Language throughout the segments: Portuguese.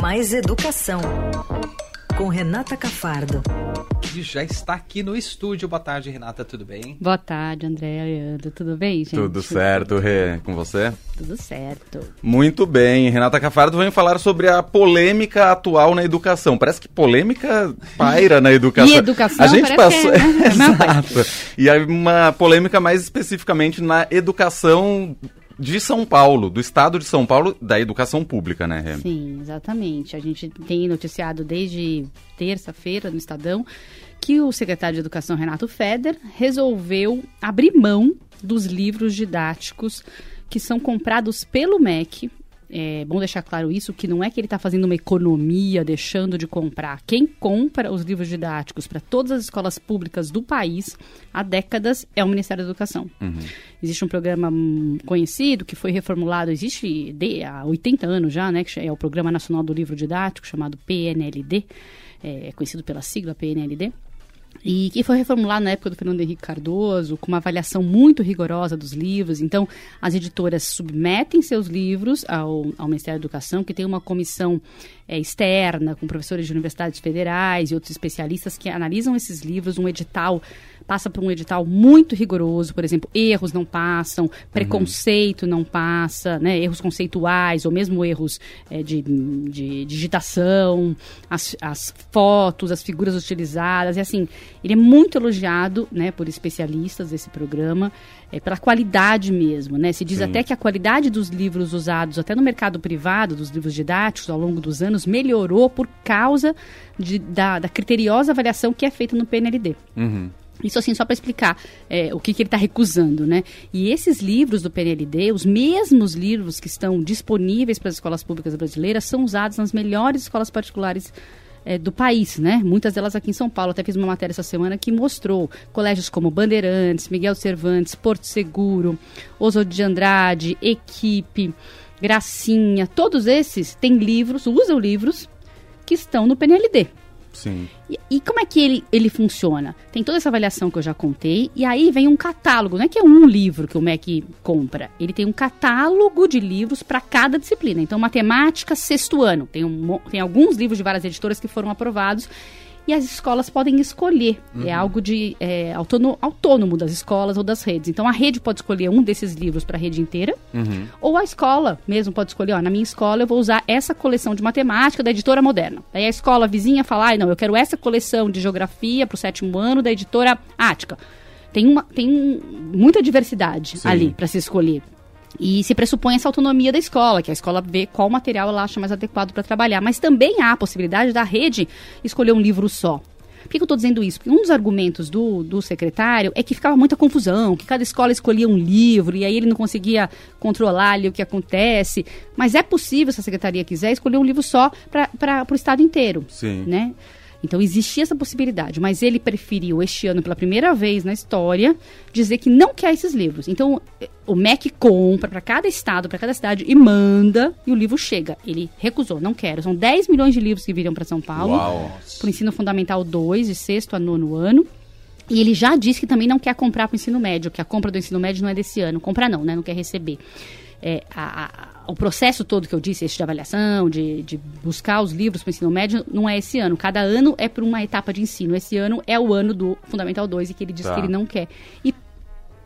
Mais Educação, com Renata Cafardo. Que já está aqui no estúdio. Boa tarde, Renata, tudo bem? Boa tarde, André Leandro. Tudo bem, gente? Tudo certo, Rê. Com você? Tudo certo. Muito bem. Renata Cafardo vem falar sobre a polêmica atual na educação. Parece que polêmica paira na educação. E educação a gente passou... que é, né? Exato. E aí uma polêmica mais especificamente na educação de São Paulo, do estado de São Paulo, da educação pública, né, Rê? Sim, exatamente. A gente tem noticiado desde terça-feira no Estadão que o secretário de Educação, Renato Feder, resolveu abrir mão dos livros didáticos que são comprados pelo MEC é bom deixar claro isso, que não é que ele está fazendo uma economia, deixando de comprar. Quem compra os livros didáticos para todas as escolas públicas do país há décadas é o Ministério da Educação. Uhum. Existe um programa conhecido que foi reformulado, existe de, há 80 anos já, né, que é o Programa Nacional do Livro Didático, chamado PNLD, é conhecido pela sigla PNLD e que foi reformulado na época do Fernando Henrique Cardoso, com uma avaliação muito rigorosa dos livros. Então, as editoras submetem seus livros ao, ao Ministério da Educação, que tem uma comissão é, externa, com professores de universidades federais e outros especialistas que analisam esses livros, um edital passa por um edital muito rigoroso, por exemplo, erros não passam, preconceito uhum. não passa, né, erros conceituais ou mesmo erros é, de, de, digitação, as, as fotos, as figuras utilizadas, e assim, ele é muito elogiado, né, por especialistas desse programa, é, pela qualidade mesmo, né, se diz Sim. até que a qualidade dos livros usados até no mercado privado, dos livros didáticos ao longo dos anos, melhorou por causa de, da, da criteriosa avaliação que é feita no PNLD. Uhum. Isso assim, só para explicar é, o que, que ele está recusando, né? E esses livros do PNLD, os mesmos livros que estão disponíveis para as escolas públicas brasileiras, são usados nas melhores escolas particulares é, do país, né? Muitas delas aqui em São Paulo. Até fiz uma matéria essa semana que mostrou colégios como Bandeirantes, Miguel Cervantes, Porto Seguro, Oswald de Andrade, Equipe, Gracinha, todos esses têm livros, usam livros que estão no PNLD. Sim. E, e, como é que ele, ele funciona? Tem toda essa avaliação que eu já contei, e aí vem um catálogo. Não é que é um livro que o MEC compra, ele tem um catálogo de livros para cada disciplina. Então, matemática, sexto ano. Tem, um, tem alguns livros de várias editoras que foram aprovados e as escolas podem escolher. É uhum. É algo de é, autônomo, autônomo, das escolas ou das redes. Então a rede pode escolher um desses livros para a rede inteira, uhum. ou a escola mesmo pode escolher, ó, na minha escola eu vou usar essa coleção de matemática da editora moderna. Aí a escola vizinha fala, ah, não, eu quero essa coleção de geografia para o sétimo ano da editora Ática. Tem, uma, tem muita diversidade Sim. ali para se escolher. E se pressupõe essa autonomia da escola, que a escola vê qual material ela acha mais adequado para trabalhar. Mas também há a possibilidade da rede escolher um livro só. Por que, eu estou dizendo isso? Porque um dos argumentos do, do secretário é que ficava muita confusão, que cada escola escolhia um livro e aí ele não conseguia controlar ali o que acontece. Mas é possível, se a secretaria quiser, escolher um livro só para o estado inteiro. Sim. Né? Então existia essa possibilidade, mas ele preferiu este ano, pela primeira vez na história, dizer que não quer esses livros. Então o MEC compra para cada estado, para cada cidade e manda e o livro chega. Ele recusou, não quero. São 10 milhões de livros que viriam para São Paulo, para o ensino fundamental 2, de sexto a nono ano. E ele já disse que também não quer comprar para o ensino médio, que a compra do ensino médio não é desse ano. Comprar não, né? Não quer receber é, a, a, o processo todo que eu disse, esse de avaliação, de, de buscar os livros para o ensino médio, não é esse ano. Cada ano é por uma etapa de ensino. Esse ano é o ano do Fundamental 2 e que ele diz tá. que ele não quer. E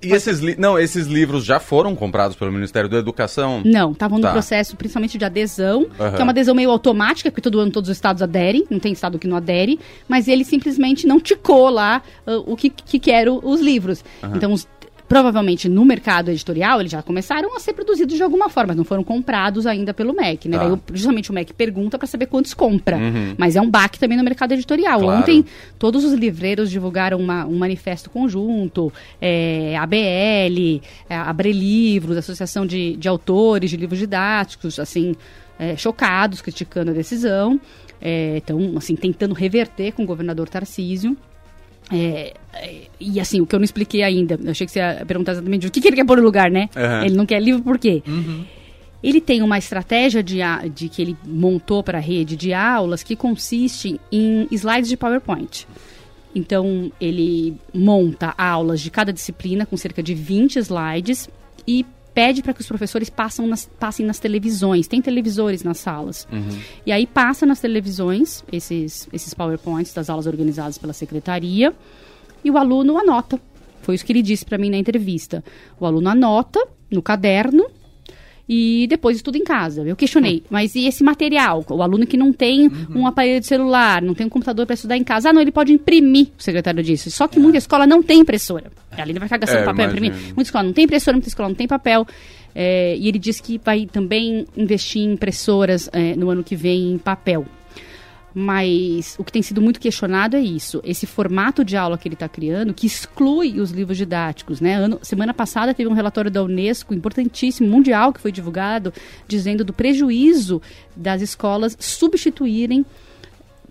e esses, li não, esses livros já foram comprados pelo Ministério da Educação? Não, estavam no tá. processo principalmente de adesão, uhum. que é uma adesão meio automática, porque todo ano todos os estados aderem, não tem estado que não adere, mas ele simplesmente não ticou lá uh, o que, que os livros. Uhum. Então, os provavelmente no mercado editorial eles já começaram a ser produzidos de alguma forma, mas não foram comprados ainda pelo MEC, né? Tá. Daí, justamente o MEC pergunta para saber quantos compra. Uhum. Mas é um baque também no mercado editorial. Claro. Ontem todos os livreiros divulgaram uma, um manifesto conjunto, é, a BL, é, Abre Livros, Associação de, de Autores de Livros Didáticos, assim, é, chocados, criticando a decisão. Então, assim, tentando reverter com o governador Tarcísio. É, é, e assim, o que eu não expliquei ainda, eu achei que você ia perguntar exatamente o que, que ele quer pôr no lugar, né? Uhum. Ele não quer livro por quê? Uhum. Ele tem uma estratégia de, de que ele montou para a rede de aulas que consiste em slides de PowerPoint. Então, ele monta aulas de cada disciplina com cerca de 20 slides e pede para que os professores nas, passem nas televisões. Tem televisores nas salas. E aí passa nas televisões esses, esses PowerPoints das aulas organizadas pela secretaria e o aluno anota. Foi isso que ele disse para mim na entrevista. O aluno anota no caderno e depois estuda em casa. Eu questionei, mas e esse material? O aluno que não tem um aparelho de celular, não tem um computador para estudar em casa, ah, não, ele pode imprimir, o secretário disse. Só que muita escola não tem impressora. Ali ele vai ficar gastando É, papel, imagino. imprimir. Muita escola não tem impressora, muita escola não tem papel. É, e ele disse que vai também investir em impressoras é, no ano que vem em papel. Mas o que tem sido muito questionado é isso, esse formato de aula que ele está criando, que exclui os livros didáticos. Né? Ano, semana passada teve um relatório da Unesco, importantíssimo, mundial, que foi divulgado, dizendo do prejuízo das escolas substituírem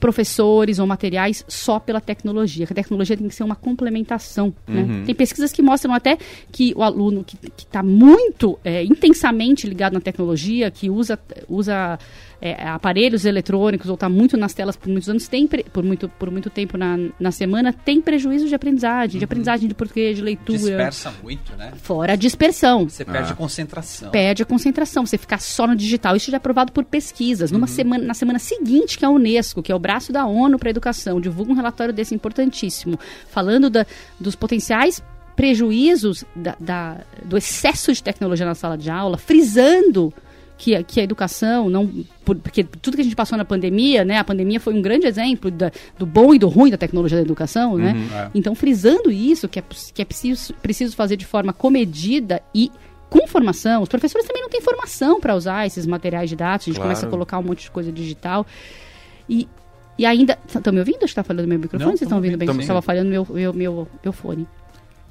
professores ou materiais só pela tecnologia, que a tecnologia tem que ser uma complementação. né? Tem pesquisas que mostram até que o aluno que está muito é, intensamente ligado na tecnologia, que usa, usa é, aparelhos eletrônicos ou está muito nas telas por muitos anos, tem por, muito, por muito tempo na, na semana, tem prejuízo de aprendizagem, de aprendizagem de português, de leitura. Dispersa muito, né? Fora a dispersão Você perde Ah. concentração. perde a concentração, você ficar só no digital. Isso já é provado por pesquisas. Numa semana, na semana seguinte, que a Unesco, que é o braço da ONU para a educação, divulga um relatório desse importantíssimo, falando da- dos potenciais prejuízos da- da- do excesso de tecnologia na sala de aula, frisando que, a- que a educação não por- porque tudo que a gente passou na pandemia, né, a pandemia foi um grande exemplo da- do bom e do ruim da tecnologia da educação, né? é. Então frisando isso que é, que é preciso, preciso fazer de forma comedida e com formação. Os professores também não têm formação para usar esses materiais didáticos. A gente Claro. começa a colocar um monte de coisa digital e e ainda. Estão me ouvindo? Acho que está falando no meu microfone? Não, Vocês estão ouvindo bem? Estava falhando meu, meu, meu, meu fone.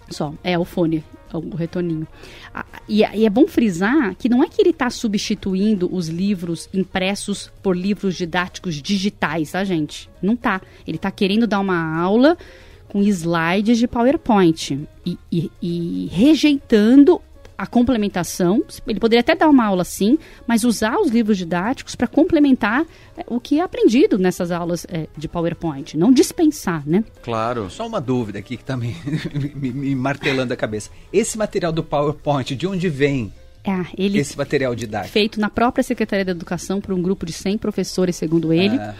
Só. É, o fone. O retorninho. Ah, E, e é bom frisar que não é que ele está substituindo os livros impressos por livros didáticos digitais, tá, gente? Não tá. Ele está querendo dar uma aula com slides de PowerPoint e, e- e rejeitando a complementação. Ele poderia até dar uma aula assim, mas usar os livros didáticos para complementar é, o que é aprendido nessas aulas é, de PowerPoint, não dispensar, né? Claro. Só uma dúvida aqui que tá me, me- me martelando a cabeça. Esse material do PowerPoint, de onde vem É, ele esse material didático? feito na própria Secretaria da Educação por um grupo de 100 professores, segundo ele, Ah.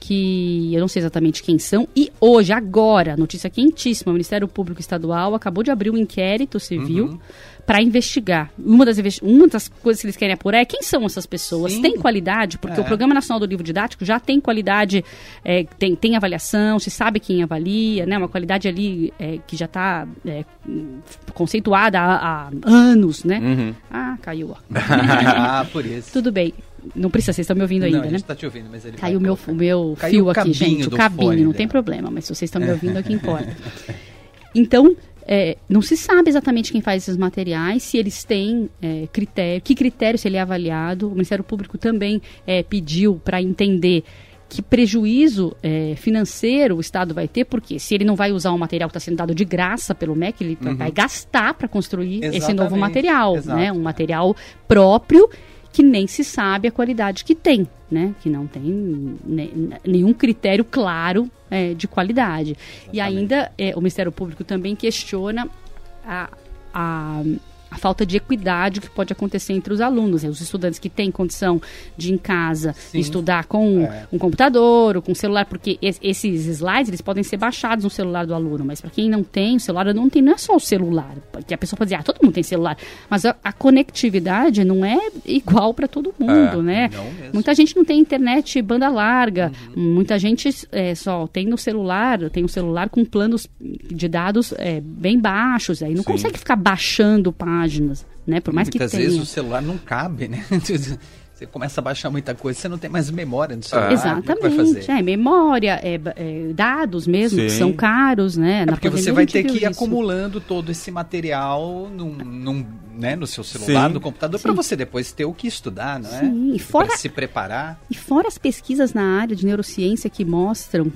Que eu não sei exatamente quem são. E hoje, agora, notícia quentíssima, o Ministério Público Estadual acabou de abrir um inquérito civil Uhum. para investigar. Uma das, uma das coisas que eles querem apurar é quem são essas pessoas. Sim. Tem qualidade? Porque É. o Programa Nacional do Livro Didático já tem qualidade, é, tem, tem avaliação, se sabe quem avalia, né? Uma qualidade ali é, que já está conceituada há, há anos, né? Uhum. Ah, caiu, ó. ah, por isso. Tudo bem. Não precisa, vocês estão me ouvindo Não, ainda, né? gente tá te ouvindo, mas ele Caiu o meu, o meu Caiu fio aqui, gente. O do cabinho, fone não tem dela. problema, mas se vocês estão me ouvindo é que importa. Então, é, não se sabe exatamente quem faz esses materiais, se eles têm é, critério, que critério se ele é avaliado. O Ministério Público também é, pediu para entender que prejuízo é, financeiro o Estado vai ter, porque se ele não vai usar um material que está sendo dado de graça pelo MEC, ele vai gastar para construir esse novo Exatamente, material, exato. né? Um material próprio que nem se sabe a qualidade que tem, né? Que não tem ne- nenhum critério claro é, de qualidade. E ainda é, o Ministério Público também questiona a, a, a falta de equidade que pode acontecer entre os alunos. né? Os estudantes que têm condição de em casa Sim. estudar com É. um computador ou com celular, porque es- esses slides eles podem ser baixados no celular do aluno, mas para quem não tem o celular, não tem não é só o celular, porque a pessoa pode dizer, ah, todo mundo tem celular, mas a, a conectividade não é igual para todo mundo, É, né? Muita gente não tem internet banda larga, muita gente é, só tem no celular, tem um celular com planos de dados é, bem baixos, aí não Sim. consegue ficar baixando páginas, né? Por mais Muitas que tenha. vezes o celular não cabe, né? Você começa a baixar muita coisa, você não tem mais memória no celular. é que vai Exatamente, fazer? é memória, é, é, dados mesmo, que Sim. são caros, né? É Na porque pandemia você vai ter que ir isso. acumulando todo esse material num, num, né, no seu celular, Sim. no computador, para você depois ter o que estudar, não é? Sim, e fora- Pra se preparar. E fora as pesquisas na área de neurociência que mostram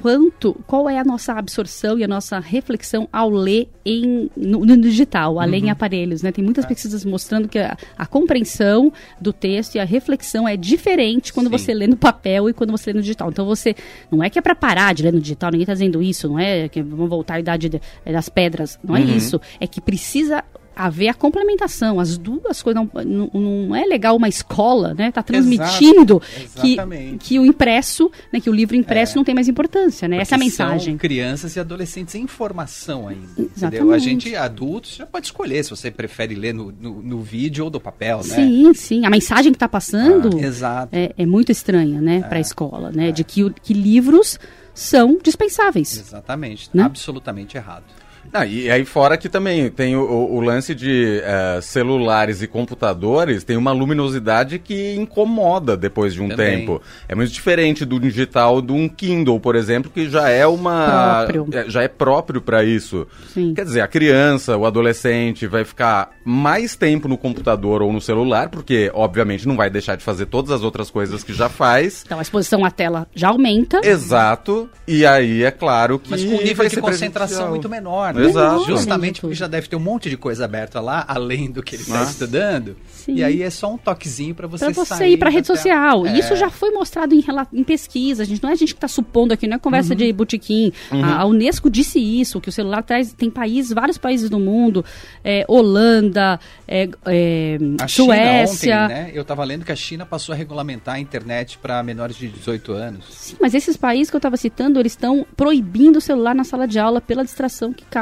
quanto, qual é a nossa absorção e a nossa reflexão ao ler em, no, no digital, a Uhum. em aparelhos, né? Tem É. muitas pesquisas mostrando que a, a compreensão do texto e a reflexão é diferente quando Sim. você lê no papel e quando você lê no digital. Então você, não é que é para parar de ler no digital, ninguém está dizendo isso, não é que vamos voltar à idade de- das pedras, não é Uhum. isso. É que precisa haver a complementação, as duas coisas. Não, não, é legal uma escola, né? Tá transmitindo Exato, que, que o impresso, né? Que o livro impresso não tem mais importância, né? Essa é a mensagem. Crianças e adolescentes em formação ainda. Entendeu? Exatamente. A gente, adultos, já pode escolher se você prefere ler no, no, no vídeo ou do papel, né? Sim, sim. A mensagem que está passando Ah, exato. é, é muito estranha, né, para a escola, né? De que, que livros são dispensáveis. Exatamente. Né? Absolutamente errado. Ah, e aí fora que também tem o, o- lance de eh, celulares e computadores, tem uma luminosidade que incomoda depois de um Também. tempo. É muito diferente do digital de um Kindle, por exemplo, que já é uma Próprio. é, já é próprio para isso. Sim. Quer dizer, a criança, o adolescente vai ficar mais tempo no computador ou no celular, porque obviamente não vai deixar de fazer todas as outras coisas que já faz. Então a exposição à tela já aumenta. Exato. E aí é claro que Mas com um nível de concentração muito menor. Né? Exato. Justamente porque já deve ter um monte de coisa aberta lá, além do que ele está Ah. estudando. Sim. E aí é só um toquezinho para você você sair ir para rede social. É. E isso já foi mostrado em, em pesquisa. A gente, não é a gente que está supondo aqui, não é conversa Uhum. de botequim. A, a Unesco disse isso, que o celular traz. Tem países, vários países do mundo, é, Holanda, é, é, A China Suécia. ontem, né? Eu estava lendo que a China passou a regulamentar a internet para menores de 18 anos. Sim, mas esses países que eu estava citando, eles estão proibindo o celular na sala de aula pela distração que causa.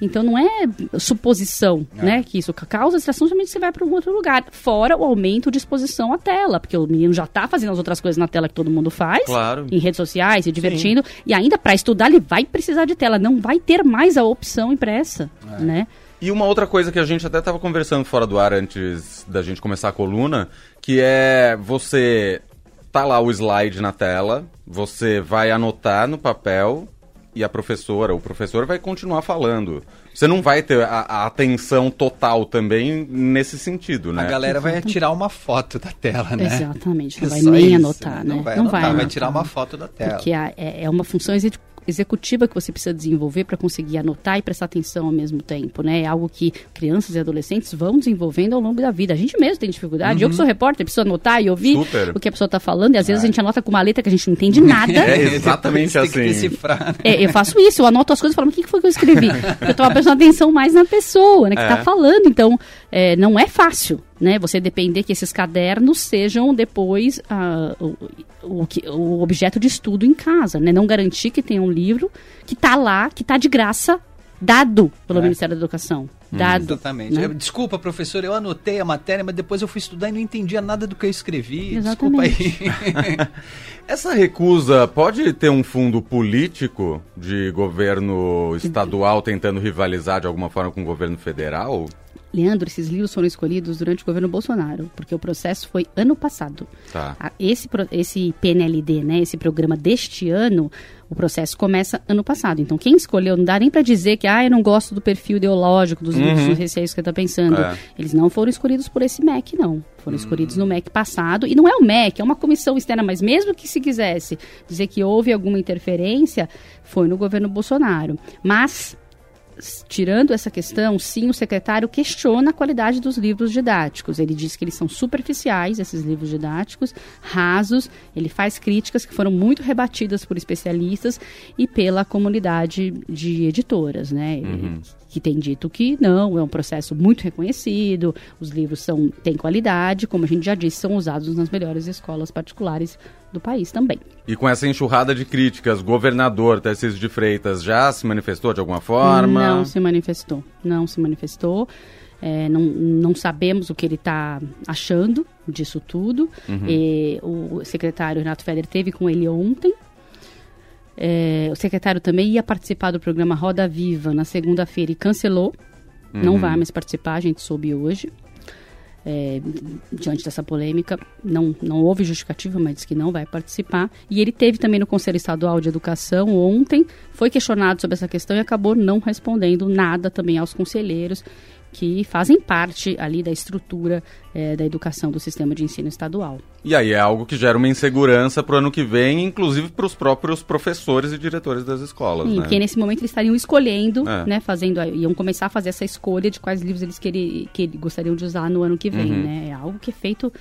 Então não é suposição, É. né? Que isso causa distração somente você vai para um outro lugar. Fora o aumento de exposição à tela, porque o menino já está fazendo as outras coisas na tela que todo mundo faz. Claro. Em redes sociais, se divertindo. E ainda para estudar, ele vai precisar de tela. Não vai ter mais a opção impressa, É. né? E uma outra coisa que a gente até estava conversando fora do ar antes da gente começar a coluna, que é você tá lá o slide na tela, você vai anotar no papel e a professora, o professor vai continuar falando. Você não vai ter a, a atenção total também nesse sentido, né? A galera vai tirar uma foto da tela, né? Exatamente. Não vai Só nem isso, anotar, né? Não vai anotar, vai, anotar. tirar uma foto da tela. Porque é, é uma função exec- executiva que você precisa desenvolver para conseguir anotar e prestar atenção ao mesmo tempo, né? É algo que crianças e adolescentes vão desenvolvendo ao longo da vida. A gente mesmo tem dificuldade. Eu que sou repórter, preciso anotar e ouvir Super. o que a pessoa está falando. E às vezes a gente anota com uma letra que a gente não entende nada. É exatamente Depois Tem que assim. né? É, eu faço isso, eu anoto as coisas e falo, o que foi que eu escrevi? Eu tava prestando atenção mais na pessoa, né, que É. tá falando. Então, é, não é fácil, né? Você depender que esses cadernos sejam depois ah, o, o, que- o objeto de estudo em casa, né? Não garantir que tenha um livro que tá lá, que tá de graça, dado pelo É. Ministério da Educação. Dado. Exatamente. né? Eu- desculpa, professor, eu anotei a matéria, mas depois eu fui estudar e não entendia nada do que eu escrevi. Exatamente. Desculpa aí. Essa recusa pode ter um fundo político de governo estadual tentando rivalizar de alguma forma com o governo federal? Leandro, esses livros foram escolhidos durante o governo Bolsonaro, porque o processo foi ano passado. Tá. Esse, esse PNLD, né, esse programa deste ano, o processo começa ano passado. Então, quem escolheu, não dá nem para dizer que, ah, eu não gosto do perfil ideológico dos livros dos receios que você está pensando. É. Eles não foram escolhidos por esse MEC, não. Foram escolhidos no MEC passado. E não é o MEC, é uma comissão externa, mas mesmo que se quisesse dizer que houve alguma interferência, foi no governo Bolsonaro. Mas tirando essa questão, sim, o secretário questiona a qualidade dos livros didáticos. Ele diz que eles são superficiais, esses livros didáticos, rasos. Ele faz críticas que foram muito rebatidas por especialistas e pela comunidade de editoras, né? Que tem dito que não, é um processo muito reconhecido, os livros são, têm qualidade, como a gente já disse, são usados nas melhores escolas particulares do país também. E com essa enxurrada de críticas, governador Tarcísio de Freitas já se manifestou de alguma forma? Não se manifestou. Não se manifestou. É, não, não sabemos o que ele está achando disso tudo. E o secretário Renato Feder teve com ele ontem. É, o secretário também ia participar do programa Roda Viva na segunda-feira e cancelou. Não vai mais participar, a gente soube hoje. É, diante dessa polêmica, não, não houve justificativa, mas disse que não vai participar. E ele teve também no Conselho Estadual de Educação ontem, foi questionado sobre essa questão e acabou não respondendo nada também aos conselheiros que fazem parte ali da estrutura é, da educação do sistema de ensino estadual. E aí é algo que gera uma insegurança pro ano que vem, inclusive para os próprios professores e diretores das escolas, Sim, né? porque nesse momento eles estariam escolhendo, É. né, fazendo, iam começar a fazer essa escolha de quais livros eles queri, que gostariam de usar no ano que vem, Uhum. né? É algo que é feito,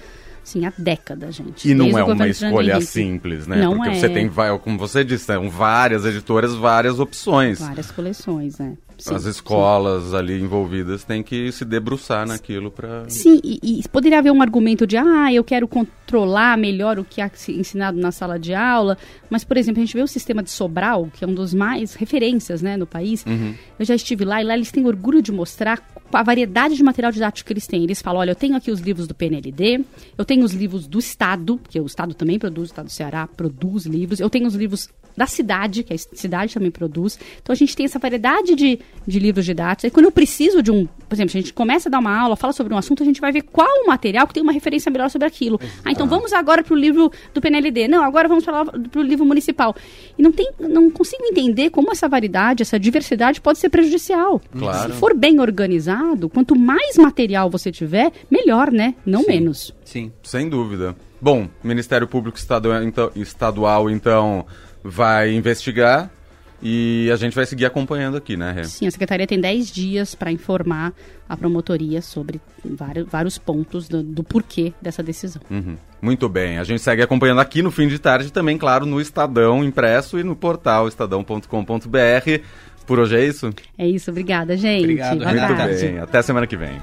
assim, há décadas, gente. E não Desde é o uma escolha simples, né? Não Porque é. você tem, vai- como você disse, são várias editoras, várias opções. Várias coleções, né? Sim, as escolas ali envolvidas têm que se debruçar naquilo para. Sim, e, e, poderia haver um argumento de, ah, eu quero controlar melhor o que é ensinado na sala de aula, mas, por exemplo, a gente vê o sistema de Sobral, que é um dos mais referências né, no país. Uhum. Eu já estive lá e lá eles têm orgulho de mostrar a variedade de material didático que eles têm. Eles falam, olha, eu tenho aqui os livros do PNLD, eu tenho os livros do Estado, que o Estado também produz, o Estado do Ceará produz livros, eu tenho os livros da cidade, que a cidade também produz. Então a gente tem essa variedade de, de livros didáticos. E quando eu preciso de um, por exemplo, se a gente começa a dar uma aula, fala sobre um assunto, a gente vai ver qual o material que tem uma referência melhor sobre aquilo. Ah, então vamos agora para o livro do PNLD. Não, agora vamos para o livro municipal. E não tem, não consigo entender como essa variedade, essa diversidade pode ser prejudicial. Claro. Se for bem organizado, quanto mais material você tiver, melhor, né? Não Sim. menos. Sim. Sem dúvida. Bom, Ministério Público Estadual, então, estadual, então vai investigar e a gente vai seguir acompanhando aqui, né, Rê? Sim, a Secretaria tem 10 dias para informar a promotoria sobre vários, vários pontos do, do, porquê dessa decisão. Uhum. Muito bem, a gente segue acompanhando aqui no fim de tarde também, claro, no Estadão impresso e no portal estadão.com.br. Por hoje é isso? É isso, obrigada, gente. Obrigado, Boa Muito tarde. bem, até semana que vem.